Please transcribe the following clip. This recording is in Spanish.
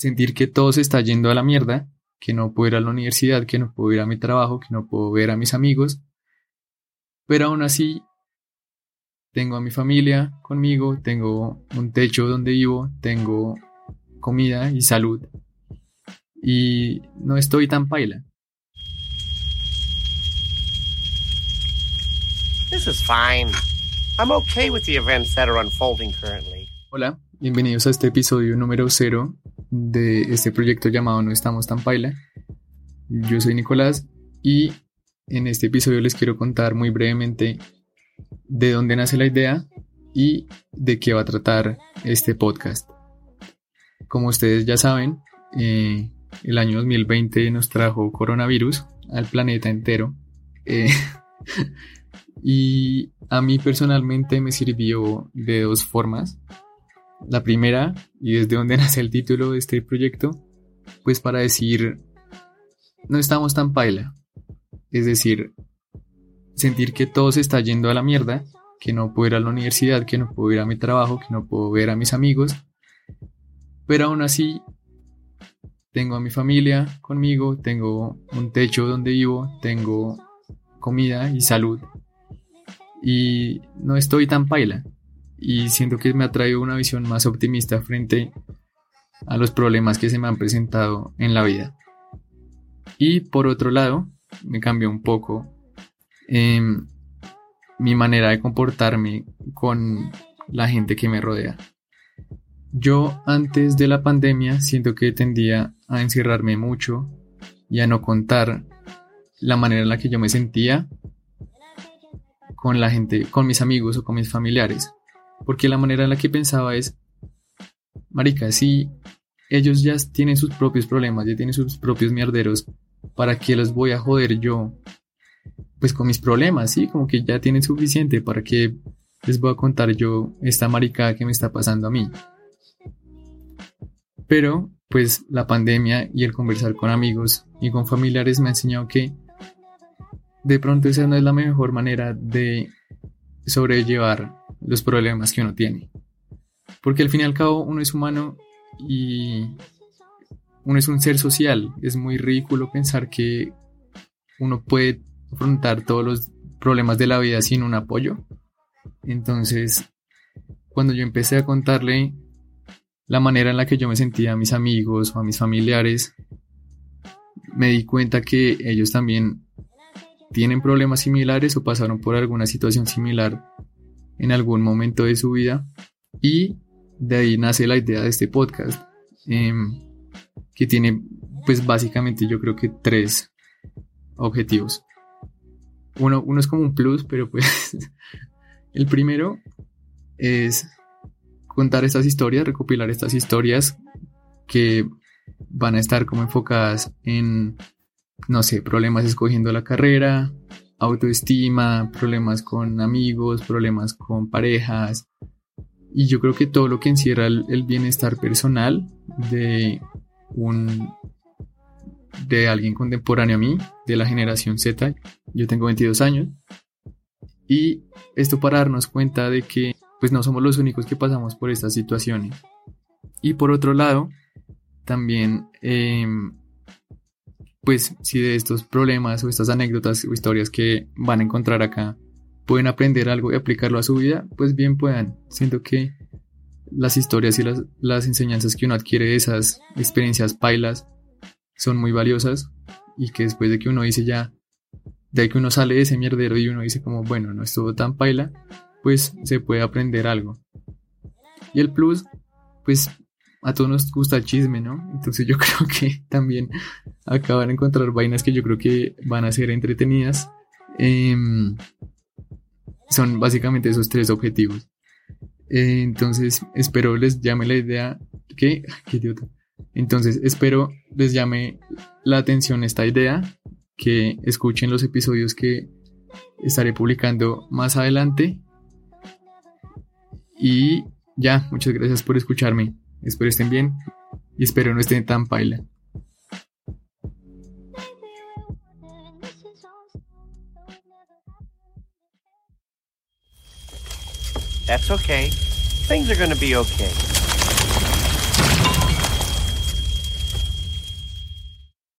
sentir que todo se está yendo a la mierda, que no puedo ir a la universidad, que no puedo ir a mi trabajo, que no puedo ver a mis amigos, pero aún así tengo a mi familia conmigo, tengo un techo donde vivo, tengo comida y salud y no estoy tan paila. This is fine. I'm okay with the events that are unfolding currently. Hola, bienvenidos a este episodio número cero de este proyecto llamado No estamos tan paila. Yo soy Nicolás y en este episodio les quiero contar muy brevemente de dónde nace la idea y de qué va a tratar este podcast. Como ustedes ya saben, eh, el año 2020 nos trajo coronavirus al planeta entero. Eh, y a mí personalmente me sirvió de dos formas. La primera, y desde donde nace el título de este proyecto, pues para decir, no estamos tan paila. Es decir, sentir que todo se está yendo a la mierda, que no puedo ir a la universidad, que no puedo ir a mi trabajo, que no puedo ver a mis amigos. Pero aún así tengo a mi familia conmigo, tengo un techo donde vivo, tengo comida y salud. Y no estoy tan paila. Y siento que me ha traído una visión más optimista frente a los problemas que se me han presentado en la vida. Y por otro lado, me cambió un poco em, mi manera de comportarme con la gente que me rodea. Yo antes de la pandemia siento que tendía a encerrarme mucho y a no contar la manera en la que yo me sentía con la gente, con mis amigos o con mis familiares. Porque la manera en la que pensaba es, marica, si ellos ya tienen sus propios problemas, ya tienen sus propios mierderos, ¿para qué los voy a joder yo? Pues con mis problemas, sí, como que ya tienen suficiente, ¿para qué les voy a contar yo esta marica que me está pasando a mí? Pero pues la pandemia y el conversar con amigos y con familiares me ha enseñado que de pronto esa no es la mejor manera de sobrellevar los problemas que uno tiene. Porque al fin y al cabo uno es humano y uno es un ser social. Es muy ridículo pensar que uno puede afrontar todos los problemas de la vida sin un apoyo. Entonces, cuando yo empecé a contarle la manera en la que yo me sentía a mis amigos o a mis familiares, me di cuenta que ellos también tienen problemas similares o pasaron por alguna situación similar en algún momento de su vida. Y de ahí nace la idea de este podcast em, que tiene pues básicamente yo creo que tres objetivos. Uno, uno es como un plus pero pues el primero es contar estas historias, recopilar estas historias que van a estar como enfocadas en, no sé, problemas escogiendo la carrera, autoestima, problemas con amigos, problemas con parejas. Y yo creo que todo lo que encierra el, bienestar personal de un de alguien contemporáneo a mí, de la generación Z. Yo tengo 22 años. Y esto para darnos cuenta de que pues no somos los únicos que pasamos por estas situaciones. Y por otro lado, también, em, pues si de estos problemas o estas anécdotas o historias que van a encontrar acá pueden aprender algo y aplicarlo a su vida, pues bien puedan. Siento que las historias y las, las enseñanzas que uno adquiere de esas experiencias pailas son muy valiosas y que después de que uno dice ya, de que uno sale de ese mierdero y uno dice como, bueno, no estuvo tan paila, pues se puede aprender algo. Y el plus, pues a todos nos gusta el chisme, ¿no? Entonces yo creo que también acaban de encontrar vainas que yo creo que van a ser entretenidas. Em, son básicamente esos tres objetivos. Eh, entonces espero les llame la idea. ¿Qué? ¿Qué idiota? Entonces espero les llame la atención esta idea, que escuchen los episodios que estaré publicando más adelante y ya, muchas gracias por escucharme. Espero estén bien y espero no estén tan paila. That's okay. Things are gonna be okay.